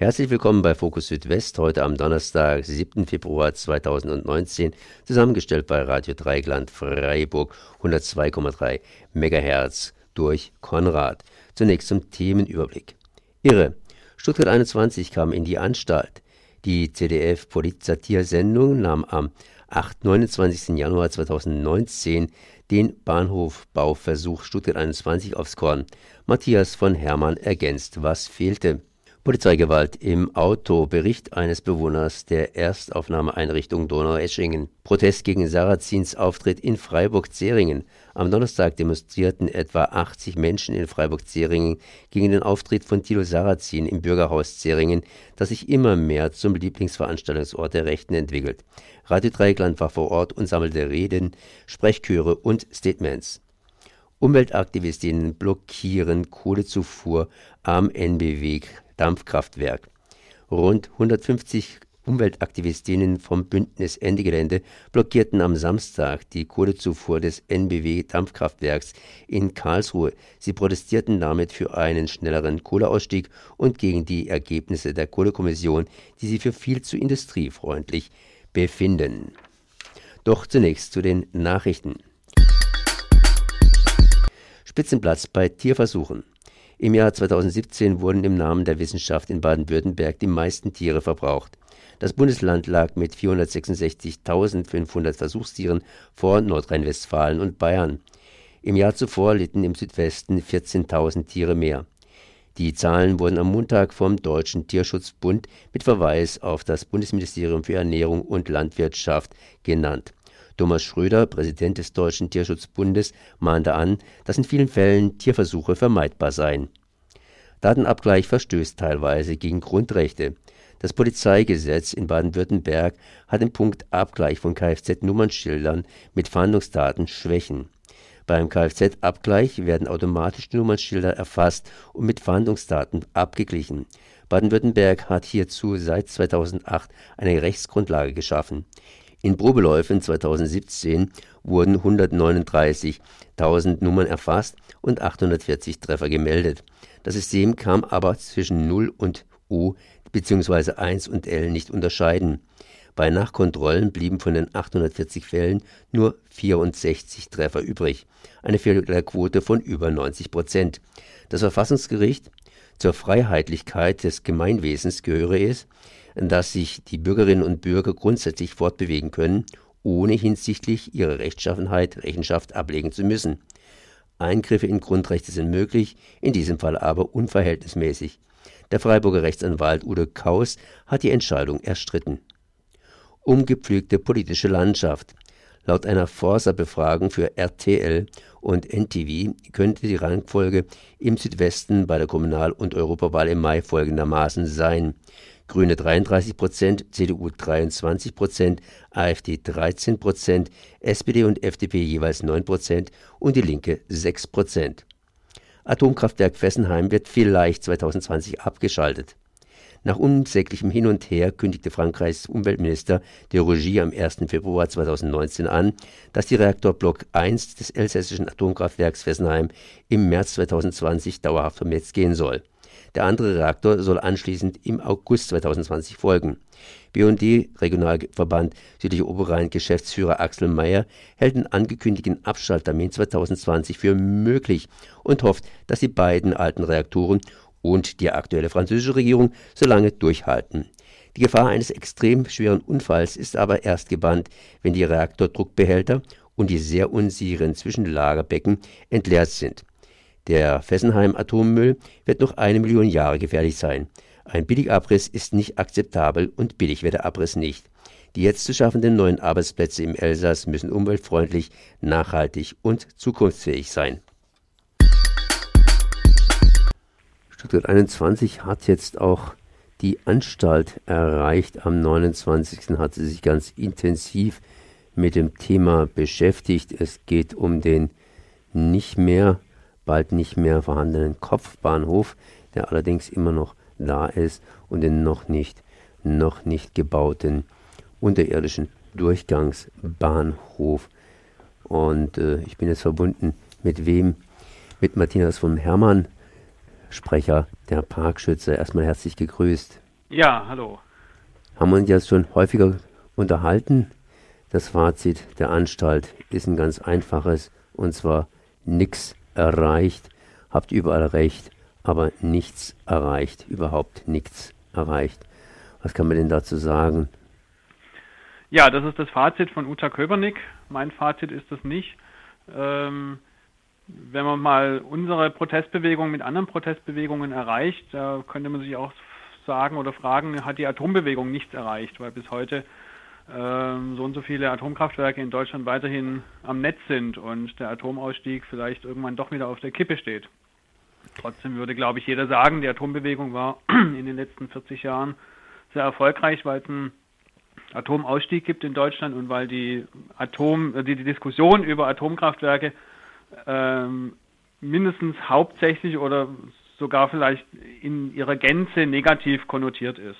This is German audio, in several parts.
Herzlich willkommen bei Fokus Südwest, heute am Donnerstag, 7. Februar 2019, zusammengestellt bei Radio Dreigland Freiburg 102,3 MHz durch Konrad. Zunächst zum Themenüberblick. Irre. Stuttgart 21 kam in die Anstalt. Die CDF-Polit-Satir-Sendung nahm am 8. 29. Januar 2019 den Bahnhofbauversuch Stuttgart 21 aufs Korn. Matthias von Hermann ergänzt, was fehlte. Polizeigewalt im Auto, Bericht eines Bewohners der Erstaufnahmeeinrichtung Donaueschingen. Protest gegen Sarazins Auftritt in Freiburg-Zeringen. Am Donnerstag demonstrierten etwa 80 Menschen in Freiburg-Zeringen gegen den Auftritt von Tilo Sarrazin im Bürgerhaus Zeringen, das sich immer mehr zum Lieblingsveranstaltungsort der Rechten entwickelt. Radio Dreieckland war vor Ort und sammelte Reden, Sprechchöre und Statements. Umweltaktivistinnen blockieren Kohlezufuhr am NBW Dampfkraftwerk. Rund 150 Umweltaktivistinnen vom Bündnis Ende Gelände blockierten am Samstag die Kohlezufuhr des NBW Dampfkraftwerks in Karlsruhe. Sie protestierten damit für einen schnelleren Kohleausstieg und gegen die Ergebnisse der Kohlekommission, die sie für viel zu industriefreundlich befinden. Doch zunächst zu den Nachrichten. Spitzenplatz bei Tierversuchen. Im Jahr 2017 wurden im Namen der Wissenschaft in Baden-Württemberg die meisten Tiere verbraucht. Das Bundesland lag mit 466.500 Versuchstieren vor Nordrhein-Westfalen und Bayern. Im Jahr zuvor litten im Südwesten 14.000 Tiere mehr. Die Zahlen wurden am Montag vom Deutschen Tierschutzbund mit Verweis auf das Bundesministerium für Ernährung und Landwirtschaft genannt. Thomas Schröder, Präsident des Deutschen Tierschutzbundes, mahnte an, dass in vielen Fällen Tierversuche vermeidbar seien. Datenabgleich verstößt teilweise gegen Grundrechte. Das Polizeigesetz in Baden-Württemberg hat im Punkt Abgleich von Kfz-Nummernschildern mit Fahndungsdaten Schwächen. Beim Kfz-Abgleich werden automatisch Nummernschilder erfasst und mit Fahndungsdaten abgeglichen. Baden-Württemberg hat hierzu seit 2008 eine Rechtsgrundlage geschaffen. In Probeläufen 2017 wurden 139.000 Nummern erfasst und 840 Treffer gemeldet. Das System kam aber zwischen 0 und U bzw. 1 und L nicht unterscheiden. Bei Nachkontrollen blieben von den 840 Fällen nur 64 Treffer übrig, eine Fehlerquote von über 90 Prozent. Das Verfassungsgericht zur Freiheitlichkeit des Gemeinwesens gehöre es, dass sich die Bürgerinnen und Bürger grundsätzlich fortbewegen können, ohne hinsichtlich ihrer Rechtschaffenheit Rechenschaft ablegen zu müssen. Eingriffe in Grundrechte sind möglich, in diesem Fall aber unverhältnismäßig. Der Freiburger Rechtsanwalt Udo Kaus hat die Entscheidung erstritten. Umgepflügte politische Landschaft. Laut einer Forsa-Befragung für RTL und NTV könnte die Rangfolge im Südwesten bei der Kommunal- und Europawahl im Mai folgendermaßen sein. Grüne 33 Prozent, CDU 23 Prozent, AfD 13 Prozent, SPD und FDP jeweils 9 Prozent und die Linke 6 Prozent. Atomkraftwerk Fessenheim wird vielleicht 2020 abgeschaltet. Nach unsäglichem Hin und Her kündigte Frankreichs Umweltminister de Rougy am 1. Februar 2019 an, dass die Reaktorblock 1 des elsässischen Atomkraftwerks Fessenheim im März 2020 dauerhaft vom Netz gehen soll. Der andere Reaktor soll anschließend im August 2020 folgen. BND-Regionalverband Südliche Oberrhein Geschäftsführer Axel Mayer hält den angekündigten Abschalttermin 2020 für möglich und hofft, dass die beiden alten Reaktoren und die aktuelle französische Regierung so lange durchhalten. Die Gefahr eines extrem schweren Unfalls ist aber erst gebannt, wenn die Reaktordruckbehälter und die sehr unsicheren Zwischenlagerbecken entleert sind. Der Fessenheim-Atommüll wird noch eine Million Jahre gefährlich sein. Ein Billigabriss ist nicht akzeptabel und billig wird der Abriss nicht. Die jetzt zu schaffenden neuen Arbeitsplätze im Elsass müssen umweltfreundlich, nachhaltig und zukunftsfähig sein. Stuttgart 21 hat jetzt auch die Anstalt erreicht. Am 29. hat sie sich ganz intensiv mit dem Thema beschäftigt. Es geht um den nicht mehr, bald nicht mehr vorhandenen Kopfbahnhof, der allerdings immer noch da ist und den noch nicht, noch nicht gebauten unterirdischen Durchgangsbahnhof. Und äh, ich bin jetzt verbunden mit wem? Mit Matthias von Hermann, Sprecher der Parkschütze. Erstmal herzlich gegrüßt. Ja, hallo. Haben wir uns jetzt schon häufiger unterhalten. Das Fazit der Anstalt ist ein ganz einfaches, und zwar nichts erreicht, habt überall recht, aber nichts erreicht, überhaupt nichts erreicht. Was kann man denn dazu sagen? Ja, das ist das Fazit von Uta Köbernick. Mein Fazit ist das nicht. Ähm, wenn man mal unsere Protestbewegung mit anderen Protestbewegungen erreicht, da könnte man sich auch sagen oder fragen, hat die Atombewegung nichts erreicht, weil bis heute ähm, so und so viele Atomkraftwerke in Deutschland weiterhin am Netz sind und der Atomausstieg vielleicht irgendwann doch wieder auf der Kippe steht. Trotzdem würde, glaube ich, jeder sagen, die Atombewegung war in den letzten 40 Jahren sehr erfolgreich, weil es einen Atomausstieg gibt in Deutschland und weil die Atom, die, die Diskussion über Atomkraftwerke ähm, mindestens hauptsächlich oder sogar vielleicht in ihrer Gänze negativ konnotiert ist.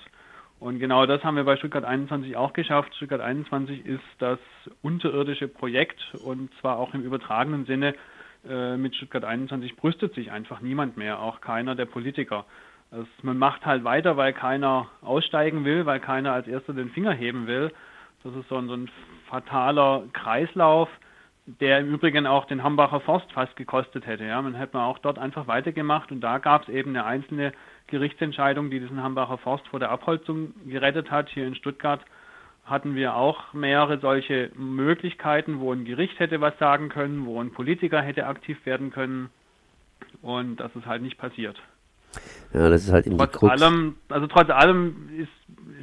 Und genau das haben wir bei Stuttgart 21 auch geschafft. Stuttgart 21 ist das unterirdische Projekt und zwar auch im übertragenen Sinne. Äh, mit Stuttgart 21 brüstet sich einfach niemand mehr, auch keiner der Politiker. Also man macht halt weiter, weil keiner aussteigen will, weil keiner als erster den Finger heben will. Das ist so ein, so ein fataler Kreislauf der im Übrigen auch den Hambacher Forst fast gekostet hätte. Ja, man hätte auch dort einfach weitergemacht und da gab es eben eine einzelne Gerichtsentscheidung, die diesen Hambacher Forst vor der Abholzung gerettet hat. Hier in Stuttgart hatten wir auch mehrere solche Möglichkeiten, wo ein Gericht hätte was sagen können, wo ein Politiker hätte aktiv werden können und das ist halt nicht passiert. Ja, das ist halt eben trotz allem, also trotz allem ist,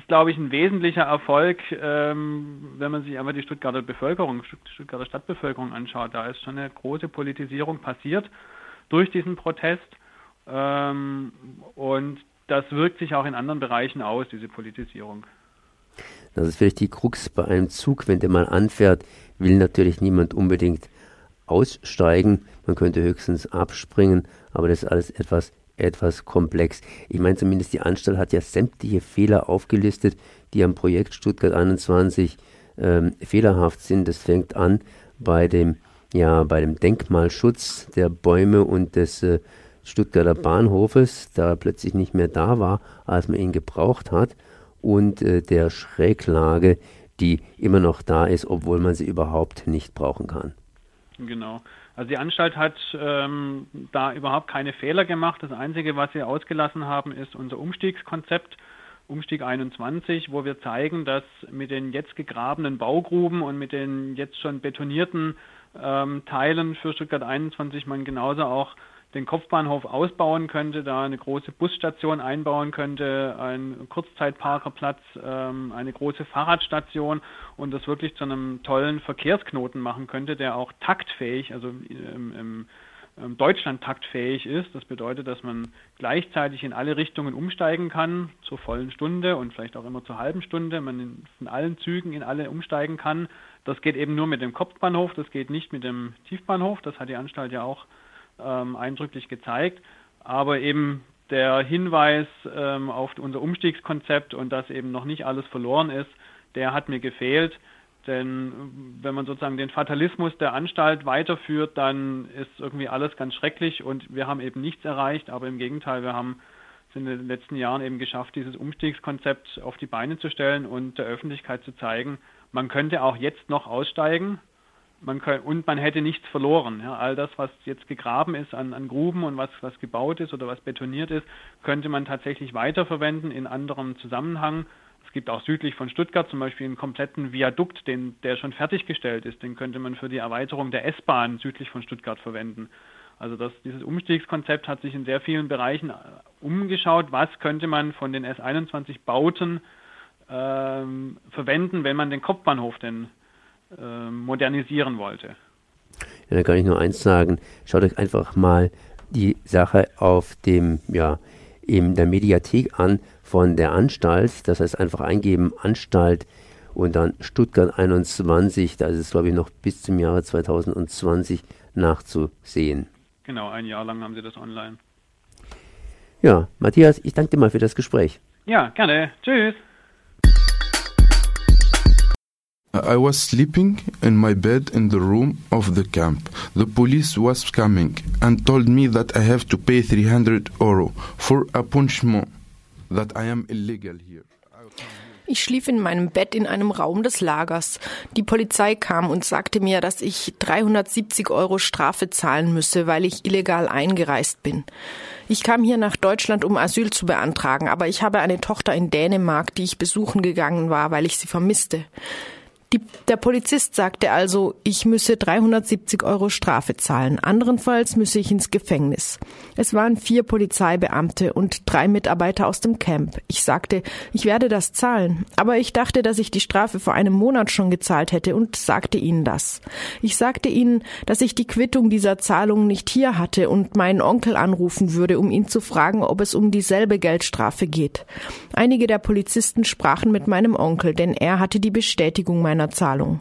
glaube ich, ein wesentlicher Erfolg, ähm, wenn man sich einfach die Stuttgarter Bevölkerung, Stuttgarter Stadtbevölkerung anschaut. Da ist schon eine große Politisierung passiert durch diesen Protest. Ähm, und das wirkt sich auch in anderen Bereichen aus, diese Politisierung. Das ist vielleicht die Krux bei einem Zug, wenn der mal anfährt, will natürlich niemand unbedingt aussteigen. Man könnte höchstens abspringen, aber das ist alles etwas etwas komplex. Ich meine, zumindest die Anstalt hat ja sämtliche Fehler aufgelistet, die am Projekt Stuttgart 21 ähm, fehlerhaft sind. Das fängt an bei dem, ja, bei dem Denkmalschutz der Bäume und des äh, Stuttgarter Bahnhofes, da plötzlich nicht mehr da war, als man ihn gebraucht hat, und äh, der Schräglage, die immer noch da ist, obwohl man sie überhaupt nicht brauchen kann. Genau. Also die Anstalt hat ähm, da überhaupt keine Fehler gemacht. Das Einzige, was sie ausgelassen haben, ist unser Umstiegskonzept, Umstieg 21, wo wir zeigen, dass mit den jetzt gegrabenen Baugruben und mit den jetzt schon betonierten ähm, Teilen für Stuttgart 21 man genauso auch den Kopfbahnhof ausbauen könnte, da eine große Busstation einbauen könnte, ein Kurzzeitparkerplatz, ähm, eine große Fahrradstation und das wirklich zu einem tollen Verkehrsknoten machen könnte, der auch taktfähig, also im, im, im Deutschland taktfähig ist. Das bedeutet, dass man gleichzeitig in alle Richtungen umsteigen kann, zur vollen Stunde und vielleicht auch immer zur halben Stunde. Man in, allen Zügen in alle umsteigen kann. Das geht eben nur mit dem Kopfbahnhof, das geht nicht mit dem Tiefbahnhof. Das hat die Anstalt ja auch ähm, eindrücklich gezeigt. Aber eben der Hinweis ähm, auf unser Umstiegskonzept und dass eben noch nicht alles verloren ist, der hat mir gefehlt. Denn wenn man sozusagen den Fatalismus der Anstalt weiterführt, dann ist irgendwie alles ganz schrecklich und wir haben eben nichts erreicht, aber im Gegenteil, wir haben es in den letzten Jahren eben geschafft, dieses Umstiegskonzept auf die Beine zu stellen und der Öffentlichkeit zu zeigen, man könnte auch jetzt noch aussteigen, man kann, und man hätte nichts verloren. Ja, all das, was jetzt gegraben ist an, an Gruben und was, was gebaut ist oder was betoniert ist, könnte man tatsächlich weiterverwenden in anderem Zusammenhang. Es gibt auch südlich von Stuttgart zum Beispiel einen kompletten Viadukt, den, der schon fertiggestellt ist. Den könnte man für die Erweiterung der S-Bahn südlich von Stuttgart verwenden. Also das, dieses Umstiegskonzept hat sich in sehr vielen Bereichen äh, umgeschaut. Was könnte man von den S21-Bauten ähm, verwenden, wenn man den Kopfbahnhof denn äh, modernisieren wollte. Ja, da kann ich nur eins sagen. Schaut euch einfach mal die Sache auf dem, ja, in der Mediathek an von der Anstalt. Das heißt einfach eingeben Anstalt und dann Stuttgart 21. Da ist es, glaube ich, noch bis zum Jahre 2020 nachzusehen. Genau, ein Jahr lang haben Sie das online. Ja, Matthias, ich danke dir mal für das Gespräch. Ja, gerne. Tschüss. I was sleeping in my bed in the room of the camp. The police was coming and told me that I have to pay 300 euro for a punishment, that I am illegal here. Ich schlief in meinem Bett in einem Raum des Lagers. Die Polizei kam und sagte mir, dass ich 370 Euro Strafe zahlen müsse, weil ich illegal eingereist bin. Ich kam hier nach Deutschland, um Asyl zu beantragen, aber ich habe eine Tochter in Dänemark, die ich besuchen gegangen war, weil ich sie vermisste. Die, der Polizist sagte also, ich müsse 370 Euro Strafe zahlen. Anderenfalls müsse ich ins Gefängnis. Es waren vier Polizeibeamte und drei Mitarbeiter aus dem Camp. Ich sagte, ich werde das zahlen. Aber ich dachte, dass ich die Strafe vor einem Monat schon gezahlt hätte und sagte ihnen das. Ich sagte ihnen, dass ich die Quittung dieser Zahlung nicht hier hatte und meinen Onkel anrufen würde, um ihn zu fragen, ob es um dieselbe Geldstrafe geht. Einige der Polizisten sprachen mit meinem Onkel, denn er hatte die Bestätigung meiner meiner Zahlung.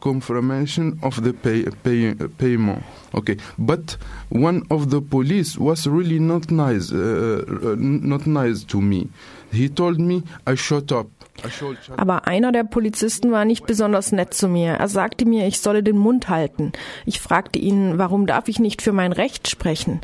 Confirmation of the pay, pay, payment. Okay, but one of the police was really not nice, uh, uh not nice to me. He told me I shut up. Aber einer der Polizisten war nicht besonders nett zu mir. Er sagte mir, ich solle den Mund halten. Ich fragte ihn, warum darf ich nicht für mein Recht sprechen?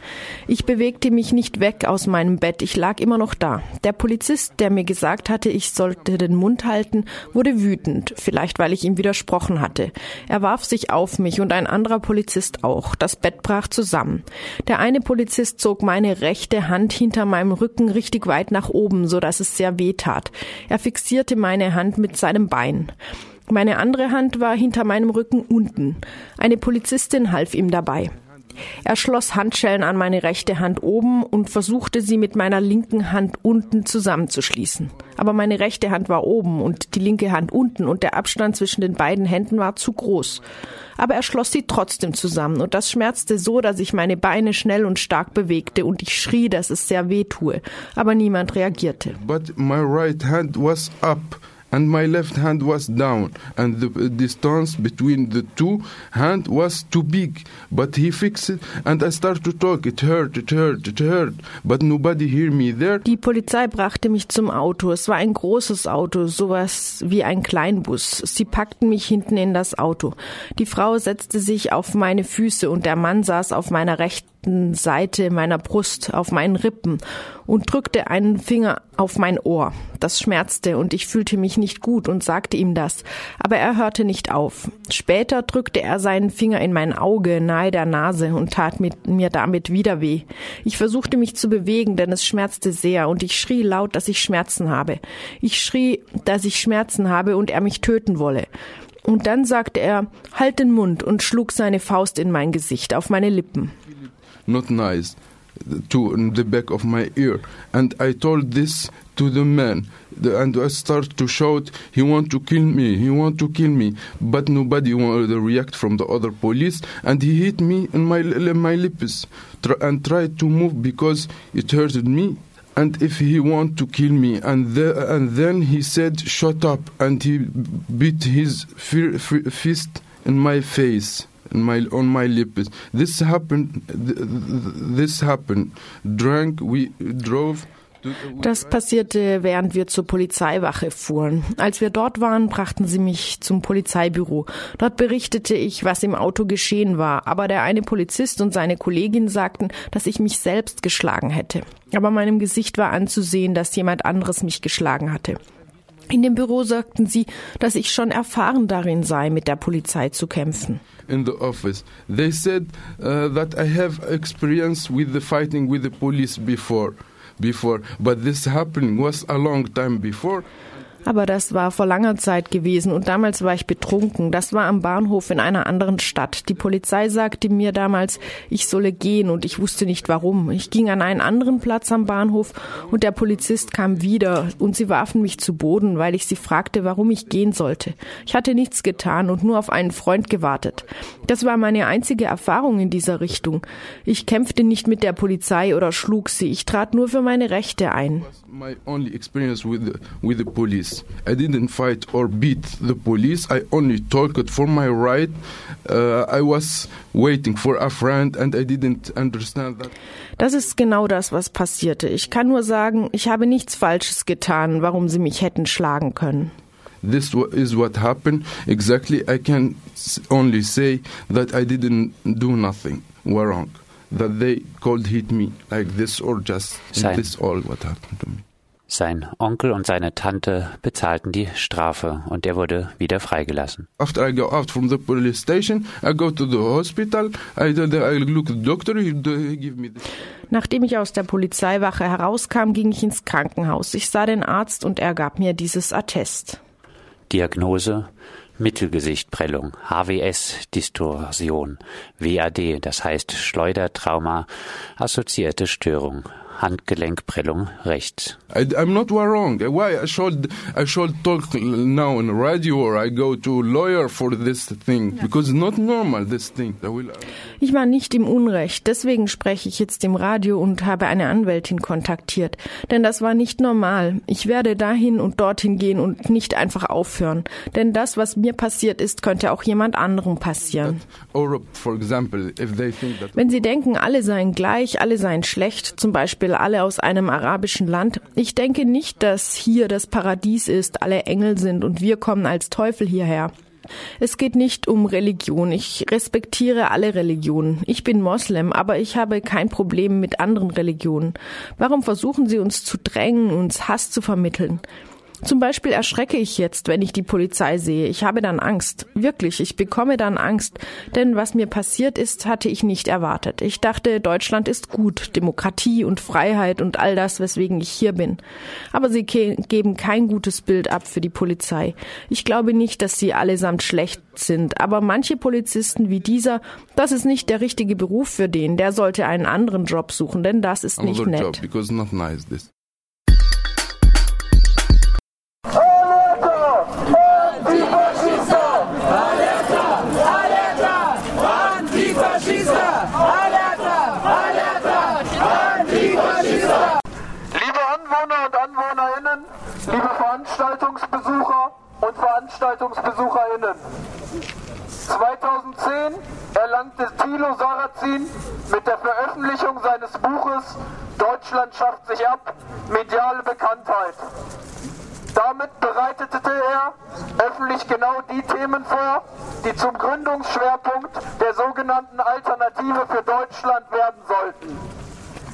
Ich bewegte mich nicht weg aus meinem Bett, ich lag immer noch da. Der Polizist, der mir gesagt hatte, ich sollte den Mund halten, wurde wütend, vielleicht weil ich ihm widersprochen hatte. Er warf sich auf mich und ein anderer Polizist auch. Das Bett brach zusammen. Der eine Polizist zog meine rechte Hand hinter meinem Rücken richtig weit nach oben, so dass es sehr weh tat. Er fixierte berührte meine Hand mit seinem Bein. Meine andere Hand war hinter meinem Rücken unten. Eine Polizistin half ihm dabei. Er schloss Handschellen an meine rechte Hand oben und versuchte sie mit meiner linken Hand unten zusammenzuschließen. Aber meine rechte Hand war oben und die linke Hand unten und der Abstand zwischen den beiden Händen war zu groß. Aber er schloss sie trotzdem zusammen und das schmerzte so, dass ich meine Beine schnell und stark bewegte und ich schrie, dass es sehr weh tue. Aber niemand reagierte. But my right hand was up and my left hand was down and the distance between the two hand was too big. But he fixed it and I started to talk. It hurt it hurt it hurt. But nobody hear me there. Die Polizei brachte mich zum Auto. Es war ein großes Auto sowas wie ein Kleinbus. Sie packten mich hinten in das Auto. Die Frau setzte sich auf meine Füße und der Mann saß auf meiner rechten rechten Seite meiner Brust auf meinen Rippen und drückte einen Finger auf mein Ohr. Das schmerzte und ich fühlte mich nicht gut und sagte ihm das, aber er hörte nicht auf. Später drückte er seinen Finger in mein Auge nahe der Nase und tat mit mir damit wieder weh. Ich versuchte mich zu bewegen, denn es schmerzte sehr und ich schrie laut, dass ich Schmerzen habe. Ich schrie, dass ich Schmerzen habe und er mich töten wolle. Und dann sagte er, halt den Mund und schlug seine Faust in mein Gesicht, auf meine Lippen. Not nice to the back of my ear. And i told this to the man. And i start to shout he want to kill me he want to kill me. But nobody wanted to uh, react from the other police and he hit me in my my lips and tried to move because it hurted me. And if he want to kill me and the, and then he said shut up and he beat his fist in my face my, on my lips. This happened. This happened. Drank. We drove. Das passierte, während wir zur Polizeiwache fuhren. Als wir dort waren, brachten sie mich zum Polizeibüro. Dort berichtete ich, was im Auto geschehen war, aber der eine Polizist und seine Kollegin sagten, dass ich mich selbst geschlagen hätte. Aber meinem Gesicht war anzusehen, dass jemand anderes mich geschlagen hatte. In dem Büro sagten sie, dass ich schon erfahren darin sei, mit der Polizei zu kämpfen. in the office. They said uh, that I have experience with the fighting with the police before, before, but this happening was a long time before. Aber das war vor langer Zeit gewesen und damals war ich betrunken. Das war am Bahnhof in einer anderen Stadt. Die Polizei sagte mir damals, ich solle gehen und ich wusste nicht warum. Ich ging an einen anderen Platz am Bahnhof und der Polizist kam wieder und sie warfen mich zu Boden, weil ich sie fragte, warum ich gehen sollte. Ich hatte nichts getan und nur auf einen Freund gewartet. Das war meine einzige Erfahrung in dieser Richtung. Ich kämpfte nicht mit der Polizei oder schlug sie. Ich trat nur für meine Rechte ein. With the, with the police. I didn't fight or beat the police. I only talked for my right. Uh, I was waiting for a friend and I didn't understand that. Das ist genau das, was passierte. Ich kann nur sagen, ich habe nichts Falsches getan, warum sie mich hätten schlagen können. This is what happened exactly. I can only say that I didn't do nothing wrong. That they could hit me like this or just Sein. this all what happened to me. Sein Onkel und seine Tante bezahlten die Strafe und er wurde wieder freigelassen. After I go out from the police station, I go to the hospital. I, I look at the doctor. He, give me this. Nachdem ich aus der Polizeiwache herauskam, ging ich ins Krankenhaus. Ich sah den Arzt und er gab mir dieses Attest. Diagnose Mittelgesichtprellung, HWS-Distorsion, WAD, das heißt Schleudertrauma, assoziierte Störung, Handgelenkprellung rechts. I, I'm not wrong. Why I should I should talk now in radio or I go to lawyer for this thing because it's not normal this thing. Will, Ich war nicht im Unrecht, deswegen spreche ich jetzt im Radio und habe eine Anwältin kontaktiert. Denn das war nicht normal. Ich werde dahin und dorthin gehen und nicht einfach aufhören. Denn das, was mir passiert ist, könnte auch jemand anderem passieren. or for example, if they think that Wenn Sie denken, alle seien gleich, alle seien schlecht, zum Beispiel alle aus einem arabischen Land, ich denke nicht, dass hier das Paradies ist, alle Engel sind und wir kommen als Teufel hierher. Es geht nicht um Religion. Ich respektiere alle Religionen. Ich bin Moslem, aber ich habe kein Problem mit anderen Religionen. Warum versuchen Sie uns zu drängen, uns Hass zu vermitteln? Zum Beispiel erschrecke ich jetzt, wenn ich die Polizei sehe. Ich habe dann Angst. Wirklich, ich bekomme dann Angst. Denn was mir passiert ist, hatte ich nicht erwartet. Ich dachte, Deutschland ist gut, Demokratie und Freiheit und all das, weswegen ich hier bin. Aber sie ge geben kein gutes Bild ab für die Polizei. Ich glaube nicht, dass sie allesamt schlecht sind. Aber manche Polizisten wie dieser, das ist nicht der richtige Beruf für den. Der sollte einen anderen Job suchen, denn das ist nicht nett. job Veranstaltungsbesucher und Veranstaltungsbesucherinnen. 2010 erlangte Thilo Sarrazin mit der Veröffentlichung seines Buches Deutschland schafft sich ab mediale Bekanntheit. Damit bereitete er öffentlich genau die Themen vor, die zum Gründungsschwerpunkt der sogenannten Alternative für Deutschland werden sollten.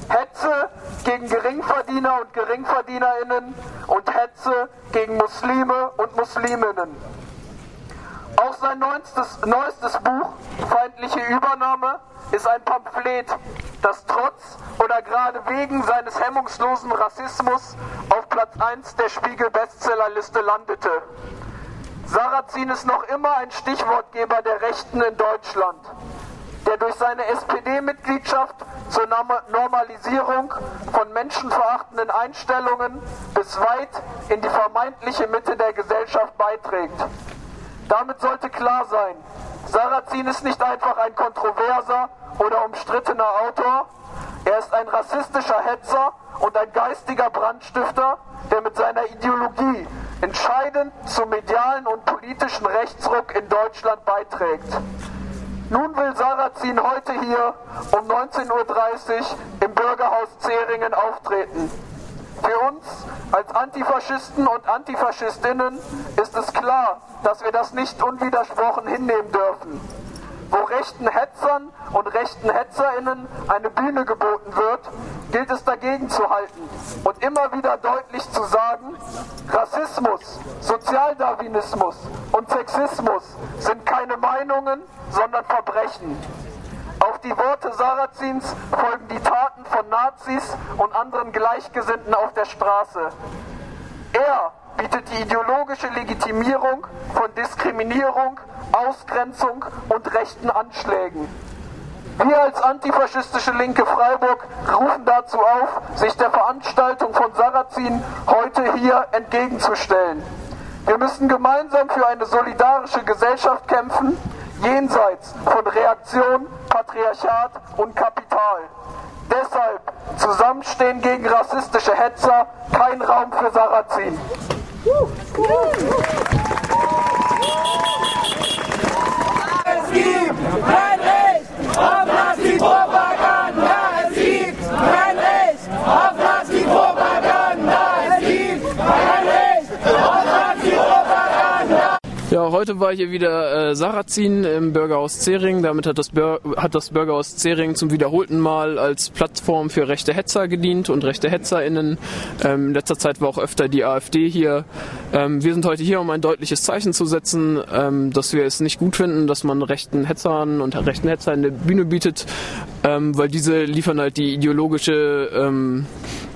Hetze gegen Geringverdiener und Geringverdienerinnen und Hetze gegen Muslime und Musliminnen. Auch sein neuestes, neuestes Buch, Feindliche Übernahme, ist ein Pamphlet, das trotz oder gerade wegen seines hemmungslosen Rassismus auf Platz 1 der Spiegel-Bestsellerliste landete. Sarrazin ist noch immer ein Stichwortgeber der Rechten in Deutschland, der durch seine SPD-Mitgliedschaft zur Norma- Normalisierung von menschenverachtenden Einstellungen bis weit in die vermeintliche Mitte der Gesellschaft beiträgt. Damit sollte klar sein, Sarrazin ist nicht einfach ein kontroverser oder umstrittener Autor, er ist ein rassistischer Hetzer und ein geistiger Brandstifter, der mit seiner Ideologie entscheidend zum medialen und politischen Rechtsruck in Deutschland beiträgt. Nun will Sarrazin heute hier um 19.30 Uhr im Bürgerhaus Zeringen auftreten. Für uns als Antifaschisten und Antifaschistinnen ist es klar, dass wir das nicht unwidersprochen hinnehmen dürfen. Wo rechten Hetzern und rechten Hetzerinnen eine Bühne geboten wird, gilt es dagegen zu halten und immer wieder deutlich zu sagen, Rassismus, Sozialdarwinismus und Sexismus sind keine Meinungen, sondern Verbrechen. Auf die Worte Sarrazins folgen die Taten von Nazis und anderen Gleichgesinnten auf der Straße. Er bietet die ideologische Legitimierung von Diskriminierung, Ausgrenzung und rechten Anschlägen. Wir als antifaschistische Linke Freiburg rufen dazu auf, sich der Veranstaltung von Sarrazin heute hier entgegenzustellen. Wir müssen gemeinsam für eine solidarische Gesellschaft kämpfen, jenseits von Reaktion, Patriarchat und Kapital. Deshalb zusammenstehen gegen rassistische Hetzer, kein Raum für Sarrazin. Es gibt kein Recht auf Nazi-Propaganda. Es gibt kein Recht auf Nazi-Propaganda. Es gibt kein Recht auf Nazi-Propaganda. Ja, heute war hier wieder äh, Sarrazin im Bürgerhaus Zering. Damit hat das, hat das Bürgerhaus Zering zum wiederholten Mal als Plattform für rechte Hetzer gedient und rechte HetzerInnen. Ähm, in letzter Zeit war auch öfter die AfD hier. Ähm, wir sind heute hier, um ein deutliches Zeichen zu setzen, ähm, dass wir es nicht gut finden, dass man rechten Hetzern und rechten Hetzer eine Bühne bietet, ähm, weil diese liefern halt die ideologische ähm,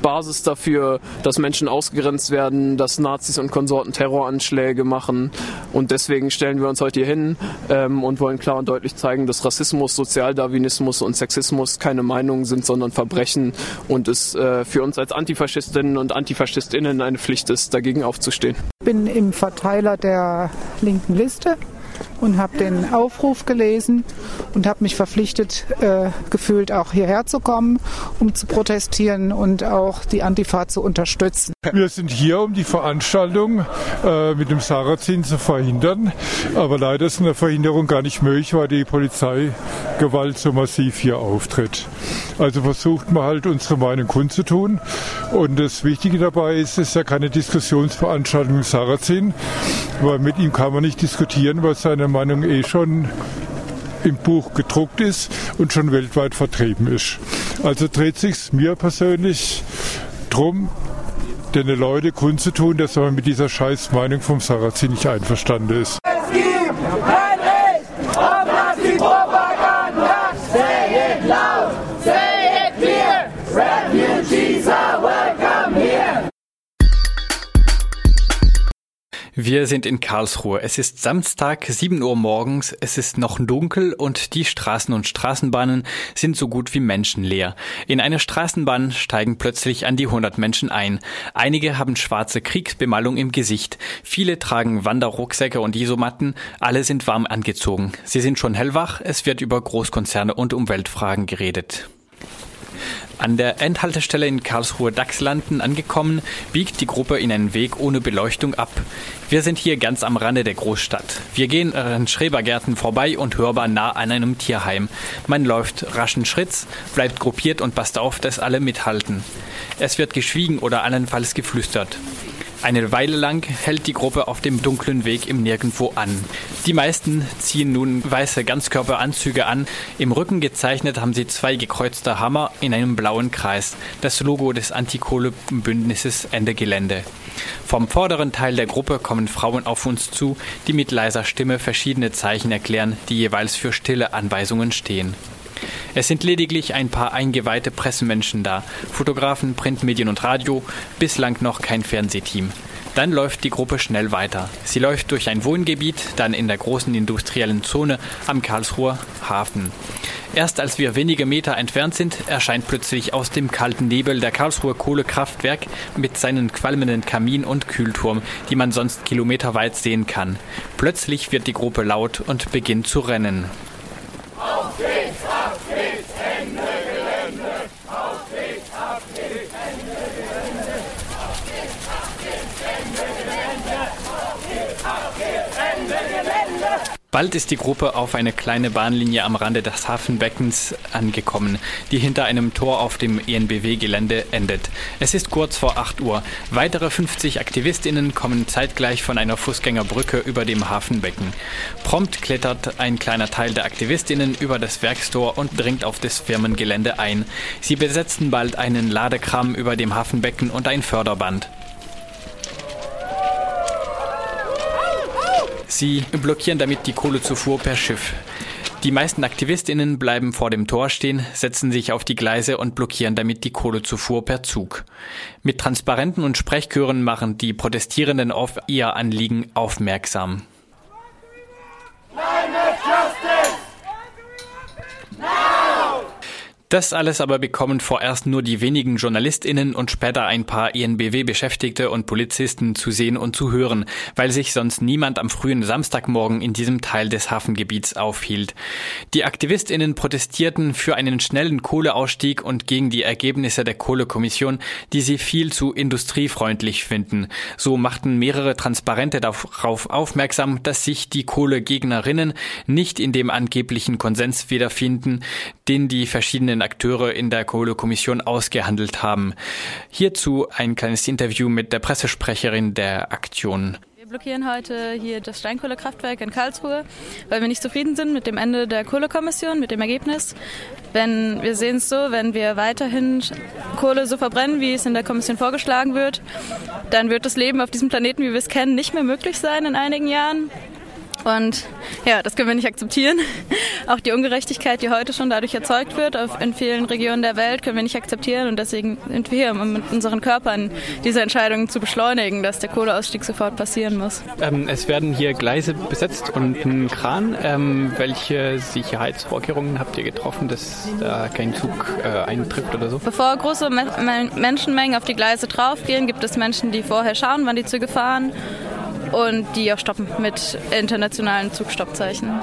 Basis dafür, dass Menschen ausgegrenzt werden, dass Nazis und Konsorten Terroranschläge machen. Und deswegen stellen wir uns heute hier hin ähm, und wollen klar und deutlich zeigen, dass Rassismus, Sozialdarwinismus und Sexismus keine Meinungen sind, sondern Verbrechen und es äh, für uns als Antifaschistinnen und Antifaschistinnen eine Pflicht ist, dagegen aufzustehen. Ich bin im Verteiler der linken Liste und habe den Aufruf gelesen und habe mich verpflichtet äh, gefühlt, auch hierher zu kommen, um zu protestieren und auch die Antifa zu unterstützen. Wir sind hier, um die Veranstaltung äh, mit dem Sarrazin zu verhindern. Aber leider ist eine Verhinderung gar nicht möglich, weil die Polizeigewalt so massiv hier auftritt. Also versucht man halt unsere Meinung kundzutun. Und das Wichtige dabei ist, es ist ja keine Diskussionsveranstaltung mit Sarrazin, weil mit ihm kann man nicht diskutieren, weil seine Meinung eh schon im Buch gedruckt ist und schon weltweit vertrieben ist. Also dreht sich mir persönlich drum, den Leute kundzutun, dass man mit dieser scheiß Meinung vom Sarrazin nicht einverstanden ist. Es gibt Wir sind in Karlsruhe. Es ist Samstag, 7 Uhr morgens. Es ist noch dunkel und die Straßen und Straßenbahnen sind so gut wie menschenleer. In eine Straßenbahn steigen plötzlich an die 100 Menschen ein. Einige haben schwarze Kriegsbemalung im Gesicht. Viele tragen Wanderrucksäcke und Isomatten. Alle sind warm angezogen. Sie sind schon hellwach. Es wird über Großkonzerne und Umweltfragen geredet. An der Endhaltestelle in Karlsruhe Dachslanden angekommen, biegt die Gruppe in einen Weg ohne Beleuchtung ab. Wir sind hier ganz am Rande der Großstadt. Wir gehen an Schrebergärten vorbei und hörbar nah an einem Tierheim. Man läuft raschen Schritts, bleibt gruppiert und passt auf, dass alle mithalten. Es wird geschwiegen oder allenfalls geflüstert. Eine Weile lang hält die Gruppe auf dem dunklen Weg im Nirgendwo an. Die meisten ziehen nun weiße Ganzkörperanzüge an. Im Rücken gezeichnet haben sie zwei gekreuzte Hammer in einem blauen Kreis, das Logo des Antikohlebündnisses Ende Gelände. Vom vorderen Teil der Gruppe kommen Frauen auf uns zu, die mit leiser Stimme verschiedene Zeichen erklären, die jeweils für stille Anweisungen stehen. Es sind lediglich ein paar eingeweihte Pressemenschen da, Fotografen, Printmedien und Radio, bislang noch kein Fernsehteam. Dann läuft die Gruppe schnell weiter. Sie läuft durch ein Wohngebiet, dann in der großen industriellen Zone am Karlsruher Hafen. Erst als wir wenige Meter entfernt sind, erscheint plötzlich aus dem kalten Nebel der Karlsruher Kohlekraftwerk mit seinen qualmenden Kamin und Kühlturm, die man sonst kilometerweit sehen kann. Plötzlich wird die Gruppe laut und beginnt zu rennen. Auf geht's, auf geht's, Ende Gelände. Auf geht's, auf geht's, Ende Gelände. Auf geht's, auf geht's, Ende Gelände. Auf geht's, auf geht's, Ende Gelände. Bald ist die Gruppe auf eine kleine Bahnlinie am Rande des Hafenbeckens angekommen, die hinter einem Tor auf dem ENBW-Gelände endet. Es ist kurz vor 8 Uhr. Weitere 50 AktivistInnen kommen zeitgleich von einer Fußgängerbrücke über dem Hafenbecken. Prompt klettert ein kleiner Teil der AktivistInnen über das Werkstor und dringt auf das Firmengelände ein. Sie besetzen bald einen Ladekram über dem Hafenbecken und ein Förderband. Sie blockieren damit die Kohlezufuhr per Schiff. Die meisten AktivistInnen bleiben vor dem Tor stehen, setzen sich auf die Gleise und blockieren damit die Kohlezufuhr per Zug. Mit Transparenten und Sprechchören machen die Protestierenden auf ihr Anliegen aufmerksam. Climate justice! Now! Das alles aber bekommen vorerst nur die wenigen JournalistInnen und später ein paar INBW-Beschäftigte und Polizisten zu sehen und zu hören, weil sich sonst niemand am frühen Samstagmorgen in diesem Teil des Hafengebiets aufhielt. Die AktivistInnen protestierten für einen schnellen Kohleausstieg und gegen die Ergebnisse der Kohlekommission, die sie viel zu industriefreundlich finden. So machten mehrere Transparente darauf aufmerksam, dass sich die Kohlegegnerinnen nicht in dem angeblichen Konsens wiederfinden, den die verschiedenen verschiedenen Akteure in der Kohlekommission ausgehandelt haben. Hierzu ein kleines Interview mit der Pressesprecherin der Aktion. Wir blockieren heute hier das Steinkohlekraftwerk in Karlsruhe, weil wir nicht zufrieden sind mit dem Ende der Kohlekommission, mit dem Ergebnis. Wenn wir sehen es so, wenn wir weiterhin Kohle so verbrennen, wie es in der Kommission vorgeschlagen wird, dann wird das Leben auf diesem Planeten, wie wir es kennen, nicht mehr möglich sein in einigen Jahren. Und ja, das können wir nicht akzeptieren. Auch die Ungerechtigkeit, die heute schon dadurch erzeugt wird in vielen Regionen der Welt, können wir nicht akzeptieren. Und deswegen sind wir hier, um mit unseren Körpern diese Entscheidung zu beschleunigen, dass der Kohleausstieg sofort passieren muss. Ähm, es werden hier Gleise besetzt und ein Kran. Ähm, welche Sicherheitsvorkehrungen habt ihr getroffen, dass da kein Zug äh, eintrifft oder so? Bevor große Me Menschenmengen auf die Gleise draufgehen, gibt es Menschen, die vorher schauen, wann die Züge fahren und die auch stoppen mit internationalen Zugstoppzeichen.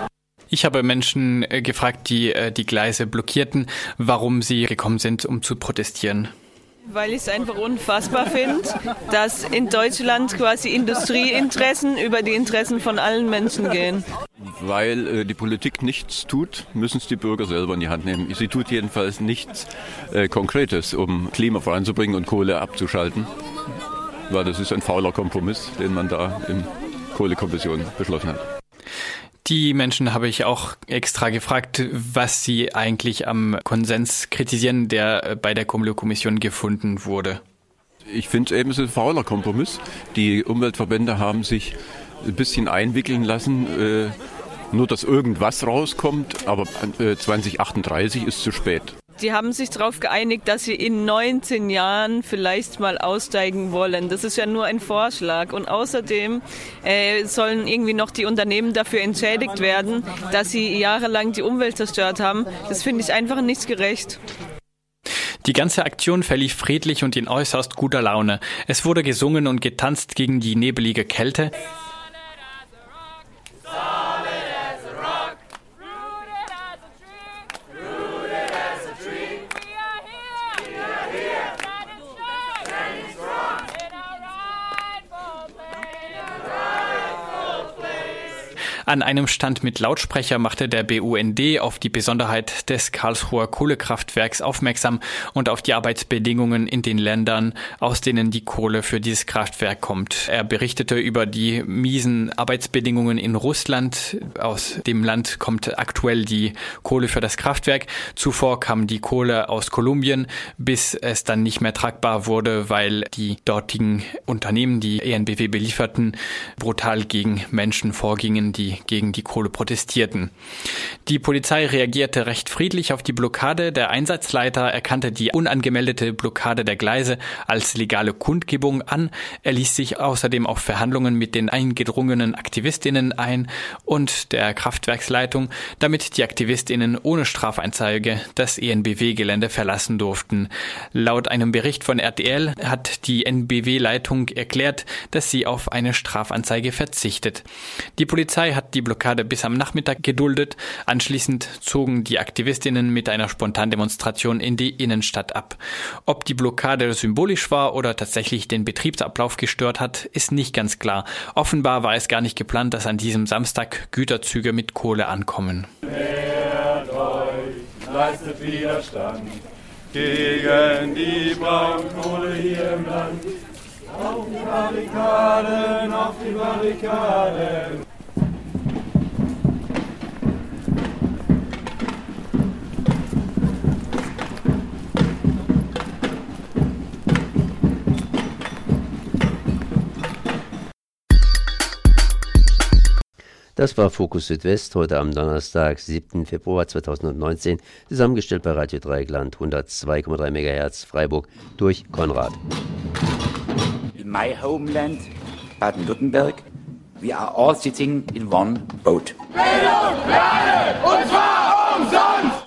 Ich habe Menschen äh, gefragt, die äh, die Gleise blockierten, warum sie gekommen sind, um zu protestieren. Weil ich es einfach unfassbar finde, dass in Deutschland quasi Industrieinteressen über die Interessen von allen Menschen gehen. Weil äh, die Politik nichts tut, müssen es die Bürger selber in die Hand nehmen. Sie tut jedenfalls nichts äh, Konkretes, um Klima voranzubringen und Kohle abzuschalten weil das ist ein fauler Kompromiss, den man da in Kohlekommission beschlossen hat. Die Menschen habe ich auch extra gefragt, was sie eigentlich am Konsens kritisieren, der bei der Kohlekommission gefunden wurde. Ich finde eben, es ist ein fauler Kompromiss. Die Umweltverbände haben sich ein bisschen einwickeln lassen, äh, nur dass irgendwas rauskommt, aber äh, 2038 ist zu spät. Die haben sich darauf geeinigt, dass sie in 19 Jahren vielleicht mal aussteigen wollen. Das ist ja nur ein Vorschlag. Und außerdem äh, sollen irgendwie noch die Unternehmen dafür entschädigt werden, dass sie jahrelang die Umwelt zerstört haben. Das finde ich einfach nicht gerecht. Die ganze Aktion verlief friedlich und in äußerst guter Laune. Es wurde gesungen und getanzt gegen die nebelige Kälte. An einem Stand mit Lautsprecher machte der BUND auf die Besonderheit des Karlsruher Kohlekraftwerks aufmerksam und auf die Arbeitsbedingungen in den Ländern, aus denen die Kohle für dieses Kraftwerk kommt. Er berichtete über die miesen Arbeitsbedingungen in Russland. Aus dem Land kommt aktuell die Kohle für das Kraftwerk. Zuvor kam die Kohle aus Kolumbien, bis es dann nicht mehr tragbar wurde, weil die dortigen Unternehmen, die ENBW belieferten, brutal gegen Menschen vorgingen, die gegen die Kohle protestierten. Die Polizei reagierte recht friedlich auf die Blockade. Der Einsatzleiter erkannte die unangemeldete Blockade der Gleise als legale Kundgebung an. Er ließ sich außerdem auf Verhandlungen mit den eingedrungenen Aktivistinnen ein und der Kraftwerksleitung, damit die Aktivistinnen ohne Strafeinzeige das ENBW-Gelände verlassen durften. Laut einem Bericht von RTL hat die NBW-Leitung erklärt, dass sie auf eine Strafanzeige verzichtet. Die Polizei hat hat die Blockade bis am Nachmittag geduldet. Anschließend zogen die Aktivistinnen mit einer Spontandemonstration in die Innenstadt ab. Ob die Blockade symbolisch war oder tatsächlich den Betriebsablauf gestört hat, ist nicht ganz klar. Offenbar war es gar nicht geplant, dass an diesem Samstag Güterzüge mit Kohle ankommen. Leistet Widerstand gegen die Braunkohle hier im Land. Auf die Barrikaden, auf die Barrikaden. Das war Fokus Südwest heute am Donnerstag, 7. Februar 2019, zusammengestellt bei Radio Dreigland 102,3 MHz Freiburg durch Konrad. In my homeland, Baden-Württemberg, we are all sitting in one boat. Bildung alle, und zwar umsonst!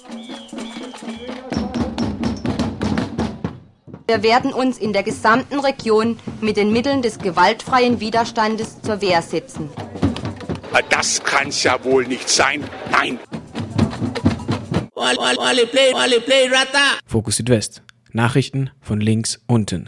Wir werden uns in der gesamten Region mit den Mitteln des gewaltfreien Widerstandes zur Wehr setzen. Das kann's ja wohl nicht sein. Nein. Fokus Südwest. Nachrichten von links unten.